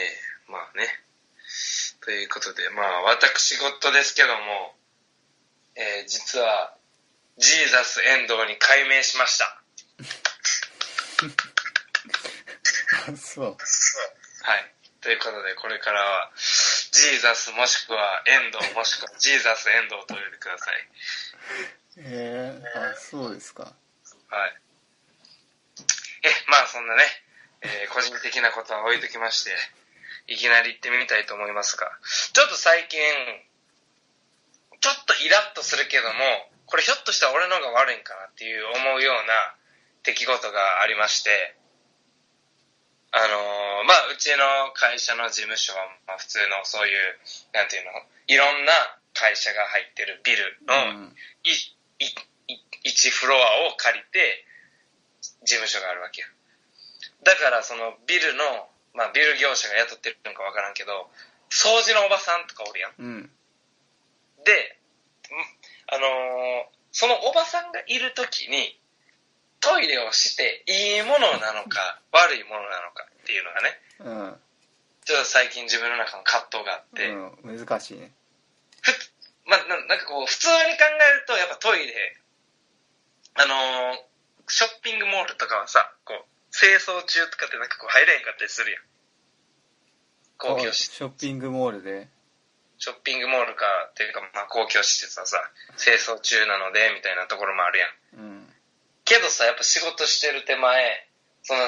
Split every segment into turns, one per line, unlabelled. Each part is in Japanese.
えー、まあね。ということで、まあ私事ですけども、えー、実は、ジーザス遠藤に改名しました。
あそう
はい。ということで、これからは、ジーザスもしくは遠藤もしくはジーザス遠藤と呼んでください。
えー、あそうですか
はい。え、まあそんなね、えー個人的なことは置いときまして、いきなり行ってみたいと思いますが、ちょっと最近、ちょっとイラッとするけども、これひょっとしたら俺の方が悪いんかなっていう思うような出来事がありまして、あのーまあ、うちの会社の事務所は、まあ、普通のそういう、なんていうの、いろんな会社が入ってるビル
う
の
ん
い、い、い、1フロアを借りて、事務所があるわけよ。だから、そのビルの、まあ、ビル業者が雇ってるのかわからんけど、掃除のおばさんとかおるやん。
うん。
で、んあのーそのおばさんがいるときに、トイレをしていいものなのか、悪いものなのかっていうのがね、
うん。
ちょっと最近自分の中の葛藤があって、
うん。難しいね。
ふまあ、ななんかこう、普通に考えると、やっぱトイレ、あのーショッピングモールとかはさ、清掃中とかってなんかこう入れへんかったりするやん。公共施設、
ショッピングモールで
ショッピングモールか、っていうか、まあ公共施設はさ、清掃中なので、みたいなところもあるやん。
うん
けどさ、やっぱ仕事してる手前、その、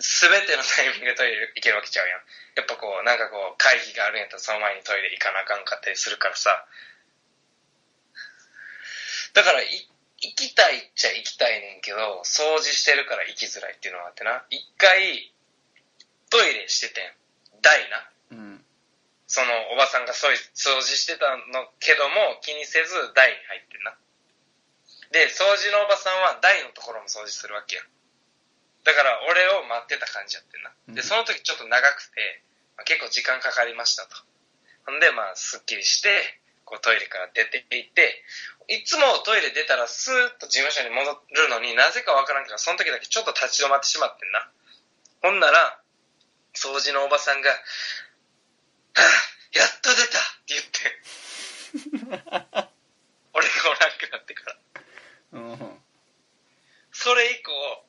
すべてのタイミングでトイレ行けるわけちゃうやん。やっぱこう、なんかこう、会議があるんやったらその前にトイレ行かなあかんかったりするからさ。だから、い行きたいっちゃ行きたいねんけど、掃除してるから行きづらいっていうのがあってな。一回、トイレしててん。台な。
うん
そのおばさんが掃除掃除してたのけども気にせず台に入ってんな。で、掃除のおばさんは台のところも掃除するわけや。だから俺を待ってた感じやってんな。で、
うん
その時ちょっと長くて、まあ結構時間かかりましたと。ほんで、まあ、すっきりして、こうトイレから出て行って、いつもトイレ出たらスーッと事務所に戻るのになぜかわからんけど、その時だけちょっと立ち止まってしまってんな。ほんなら、掃除のおばさんが、やっと出たって言って。俺がおらんくなってから。
うん
それ以降、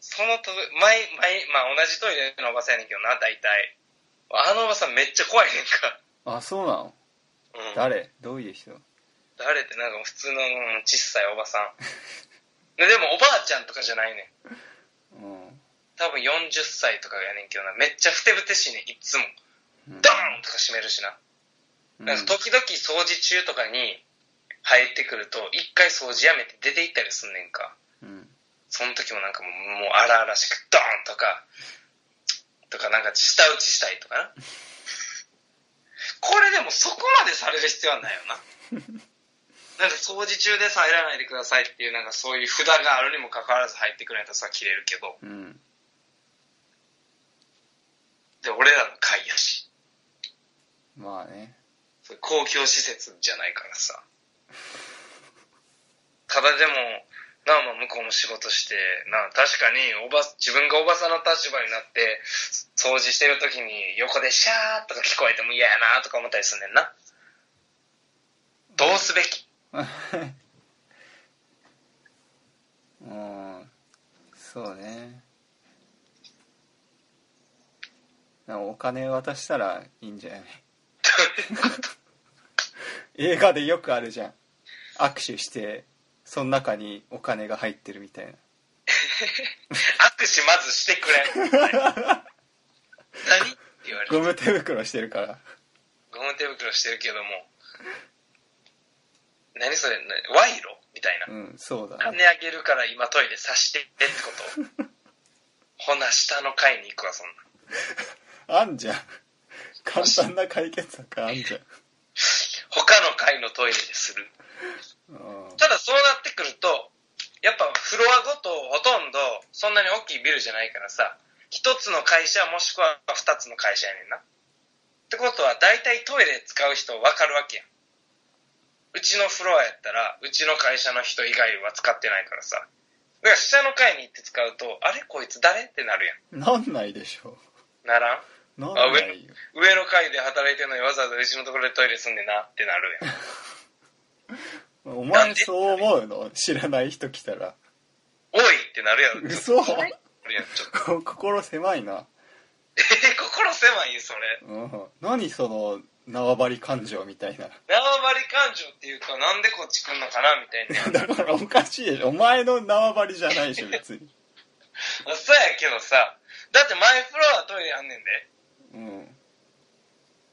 そのと、毎、毎、まあ同じトイレのおばさんやねんけどな、大体。あのおばさんめっちゃ怖いねんか。
あそうなの
うん。
誰？どういう人？
誰ってなんか普通のうん小さいおばさん。で でもおばあちゃんとかじゃないねん。
うん
多分40歳とかやねんけどな、めっちゃふてぶてしいねん、いっつも。
うん
ドーンとか閉めるしな。なんか時々掃除中とかに入ってくると、一回掃除やめて出て行ったりすんねんか。
うん
その時もなんかもう、もう荒々しく、ドーンとか、とかなんか舌打ちしたいとかな。これでもそこまでされる必要はないよな。なんか掃除中です入らないでくださいっていうなんかそういう札があるにもかかわらず入ってくれないとさ切れるけど、
うん
で、俺らの会やし、
まあね
公共施設じゃないからさ。ただでも、なあまあ向こうも仕事して、なあ確かにおば、自分がおばさんの立場になって、掃除してる時に横でシャーとか聞こえても嫌やなとか思ったりすんねんな。どうすべき？
うんそうね。お金渡したらいいんじゃない？映画でよくあるじゃん。握手してその中にお金が入ってるみたいな。
握手まずしてくれ。何って言われる。
ゴム手袋してるから。
ゴム手袋してるけども、何それ、な賄賂みたいな。
うんそうだね。
金あげるから今トイレさしてってこと。ほな下の階に行くわそんな。
あんじゃん。簡単な解決策あんじゃん。
他の階のトイレでする。
う ん
ただそうなってくるとやっぱフロアごとほとんどそんなに大きいビルじゃないからさ一つの会社もしくは二つの会社やねんな。ってことは大体トイレ使う人分かるわけやん。うちのフロアやったらうちの会社の人以外は使ってないからさ。だから下の階に行って使うとあれこいつ誰？ってなるやん。
なんないでしょ。
ならん？
なんないよ。
上の階で働いてるのにわざわざうちのところでトイレすんねんなってなるやん。
お前そう思うの？知らない人来たら。
おいってなるやろ。
嘘。心狭いな。
えー、心狭いそれ。
うん。何その縄張り感情みたいな。
縄張り感情っていうか、なんでこっち来んのかなみたいな。
だからおかしいでしょ。お前の縄張りじゃないでしょ、別に。
そうやけどさ、だってマイフロアトイレあんねんで。
うん。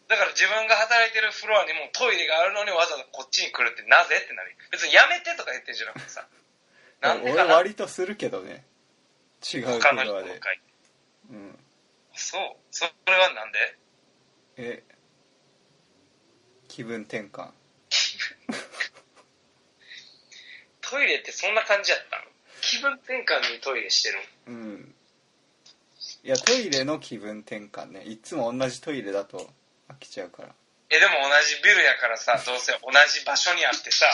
だから自分が働いてるフロアにもトイレがあるのにわざわざこっちに来るってなぜってなる。別にやめてとか言ってるじゃなくてさ。なんで
俺
かな
割とするけどね。違うフ
他の人
ロアで。うん。
そう。それはなんで？
え、気分転換。
トイレってそんな感じやったん気分転換にトイレしてるん
うん。いや、トイレの気分転換ね。いつも同じトイレだと飽きちゃうから。
え、でも同じビルやからさ、どうせ同じ場所にあってさ、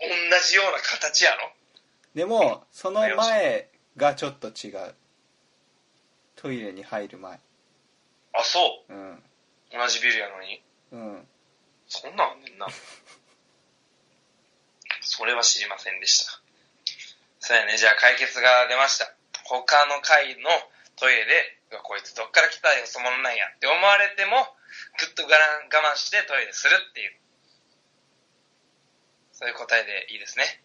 同じような形やろ？
でも、その前がちょっと違う。トイレに入る前。
あ、そう？
うん。
同じビルやのに？
うん。
そんなんあんねんな。それは知りませんでした。そうやね、じゃあ解決が出ました。他の階のトイレで、いつどっから来たよそのなんやって思われても、ぐっと我慢してトイレするっていう。そういう答えでいいですね。